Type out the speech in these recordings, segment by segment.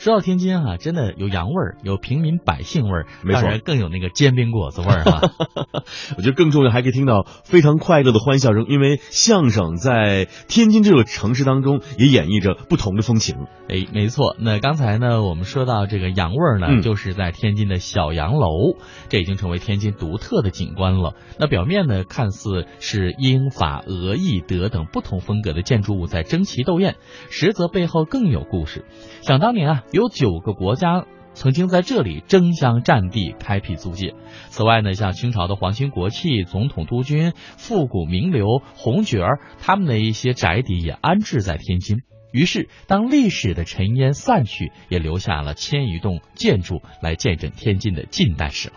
说到天津哈、真的有洋味儿，有平民百姓味儿，没错当然更有那个煎饼果子味儿哈。我觉得更重要，还可以听到非常快乐的欢笑声，因为相声在天津这个城市当中也演绎着不同的风情。哎，没错。那刚才呢，我们说到这个洋味儿呢，嗯就是在天津的小洋楼，这已经成为天津独特的景观了。那表面呢，看似是英法俄意德等不同风格的建筑物在争奇斗艳，实则背后更有故事。想当年啊，有九个国家。曾经在这里争相占地，开辟租界。此外呢，像清朝的皇亲国戚、总统督军、复古名流、红角儿，他们的一些宅邸也安置在天津。于是，当历史的尘烟散去，也留下了千余栋建筑来见证天津的近代史了。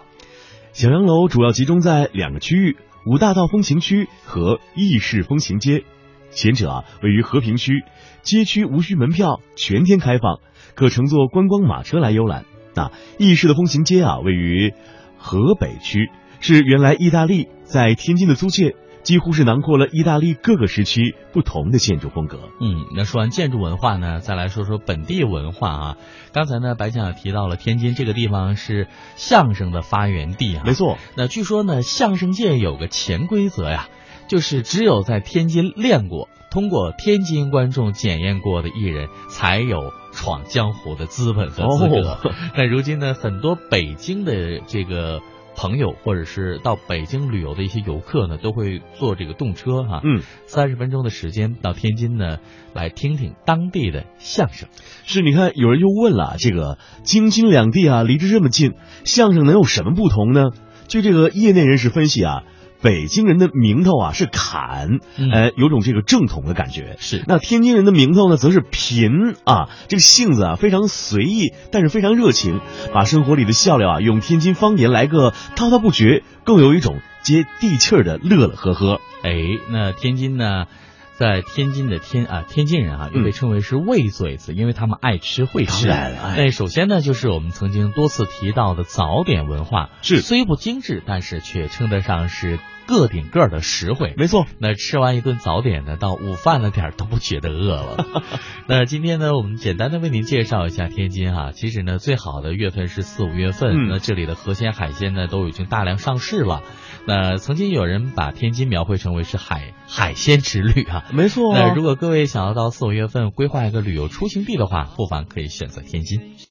小洋楼主要集中在两个区域：五大道风情区和意式风情街。前者啊位于和平区，街区无需门票，全天开放，可乘坐观光马车来游览。那意式的风情街啊位于河北区，是原来意大利在天津的租界，几乎是囊括了意大利各个时期不同的建筑风格。嗯，那说完建筑文化呢，再来说说本地文化啊。刚才呢，白强也提到了天津这个地方是相声的发源地啊。没错，那据说呢，相声界有个潜规则呀，就是只有在天津练过，通过天津观众检验过的艺人，才有闯江湖的资本和资格。哦那如今呢，很多北京的这个朋友，或者是到北京旅游的一些游客呢，都会坐这个动车哈、嗯，三十分钟的时间到天津呢，来听听当地的相声。是，你看，有人又问了，这个京津两地啊，离着这么近，相声能有什么不同呢？据这个业内人士分析啊，北京人的名头啊是侃，嗯呃，有种这个正统的感觉。是那天津人的名头呢，则是贫啊，这个性子啊非常随意，但是非常热情，把生活里的笑料啊用天津方言来个滔滔不绝，更有一种接地气儿的乐乐呵呵。哎，那天津呢，在天津的天啊，天津人啊，又被称为是喂嘴子，因为他们爱吃会吃。当然了哎那首先呢，就是我们曾经多次提到的早点文化，是虽不精致，但是却称得上是个顶个的实惠。没错，那吃完一顿早点呢，到午饭了点儿都不觉得饿了。那今天呢，我们简单的为您介绍一下天津哈、其实呢，最好的月份是四五月份，嗯那这里的河鲜海鲜呢都已经大量上市了。那曾经有人把天津描绘成为是海海鲜之旅啊。没错、那如果各位想要到四五月份规划一个旅游出行地的话，不妨可以选择天津。